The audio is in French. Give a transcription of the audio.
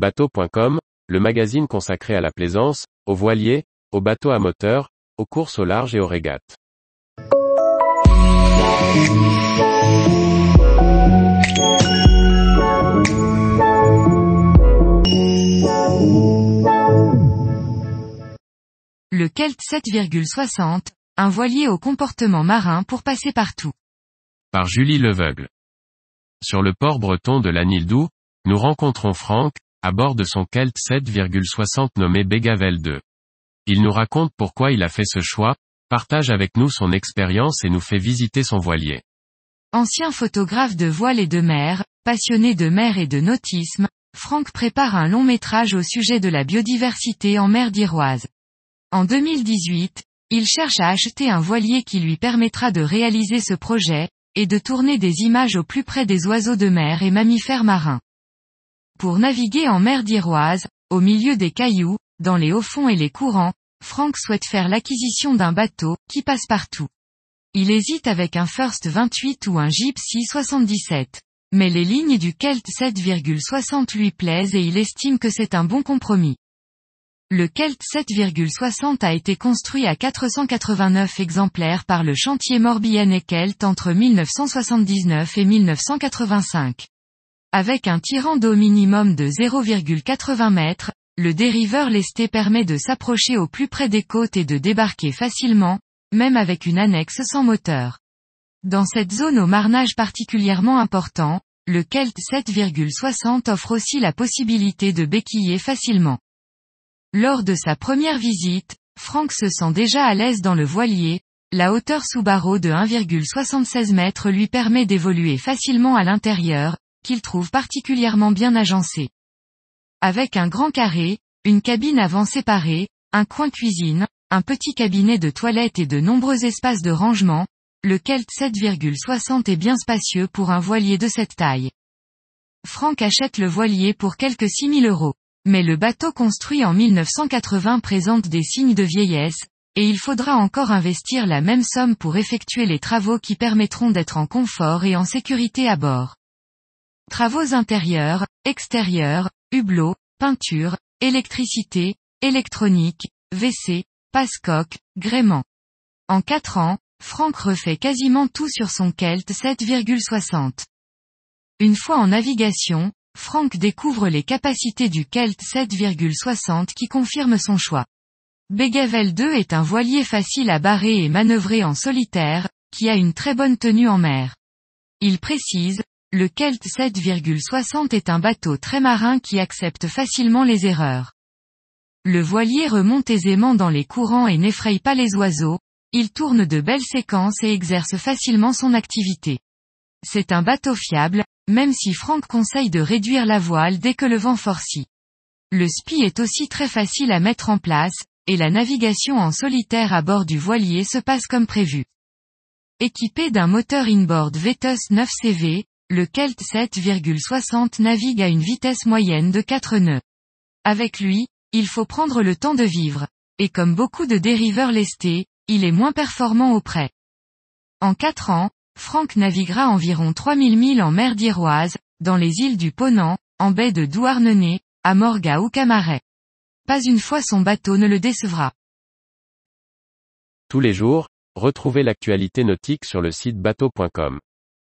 Bateau.com, le magazine consacré à la plaisance, aux voiliers, aux bateaux à moteur, aux courses au large et aux régates. Le Kelt 7,60, un voilier au comportement marin pour passer partout. Par Julie Leveugle. Sur le port breton de l'Anildou, nous rencontrons Franck, à bord de son Kelt 7,60 nommé Bégavel 2. Il nous raconte pourquoi il a fait ce choix, partage avec nous son expérience et nous fait visiter son voilier. Ancien photographe de voile et de mer, passionné de mer et de nautisme, Franck prépare un long métrage au sujet de la biodiversité en mer d'Iroise. En 2018, il cherche à acheter un voilier qui lui permettra de réaliser ce projet, et de tourner des images au plus près des oiseaux de mer et mammifères marins. Pour naviguer en mer d'Iroise, au milieu des cailloux, dans les hauts fonds et les courants, Frank souhaite faire l'acquisition d'un bateau, qui passe partout. Il hésite avec un First 28 ou un Gypsy 77. Mais les lignes du Kelt 7,60 lui plaisent et il estime que c'est un bon compromis. Le Kelt 7,60 a été construit à 489 exemplaires par le chantier Morbihan Kelt entre 1979 et 1985. Avec un tirant d'eau minimum de 0,80 mètres, le dériveur lesté permet de s'approcher au plus près des côtes et de débarquer facilement, même avec une annexe sans moteur. Dans cette zone au marnage particulièrement important, le Kelt 7,60 offre aussi la possibilité de béquiller facilement. Lors de sa première visite, Frank se sent déjà à l'aise dans le voilier, la hauteur sous barreau de 1,76 m lui permet d'évoluer facilement à l'intérieur, qu'il trouve particulièrement bien agencé. Avec un grand carré, une cabine avant séparée, un coin cuisine, un petit cabinet de toilette et de nombreux espaces de rangement, le Kelt 7,60 est bien spacieux pour un voilier de cette taille. Frank achète le voilier pour quelques 6000 euros. Mais le bateau construit en 1980 présente des signes de vieillesse, et il faudra encore investir la même somme pour effectuer les travaux qui permettront d'être en confort et en sécurité à bord. Travaux intérieurs, extérieurs, hublots, peinture, électricité, électronique, WC, passe-coque, gréement. En 4 ans, Franck refait quasiment tout sur son Kelt 7,60. Une fois en navigation, Frank découvre les capacités du Kelt 7,60 qui confirme son choix. Begavel 2 est un voilier facile à barrer et manœuvrer en solitaire, qui a une très bonne tenue en mer. Il précise, le Kelt 7,60 est un bateau très marin qui accepte facilement les erreurs. Le voilier remonte aisément dans les courants et n'effraie pas les oiseaux, il tourne de belles séquences et exerce facilement son activité. C'est un bateau fiable, même si Franck conseille de réduire la voile dès que le vent forcit. Le SPI est aussi très facile à mettre en place, et la navigation en solitaire à bord du voilier se passe comme prévu. Équipé d'un moteur inboard Vetus 9 CV, le Kelt 7,60 navigue à une vitesse moyenne de 4 nœuds. Avec lui, il faut prendre le temps de vivre. Et comme beaucoup de dériveurs lestés, il est moins performant au près. En 4 ans, Franck naviguera environ 3000 milles en mer d'Iroise, dans les îles du Ponant, en baie de Douarnenez, à Morga ou Camaret. Pas une fois son bateau ne le décevra. Tous les jours, retrouvez l'actualité nautique sur le site bateau.com.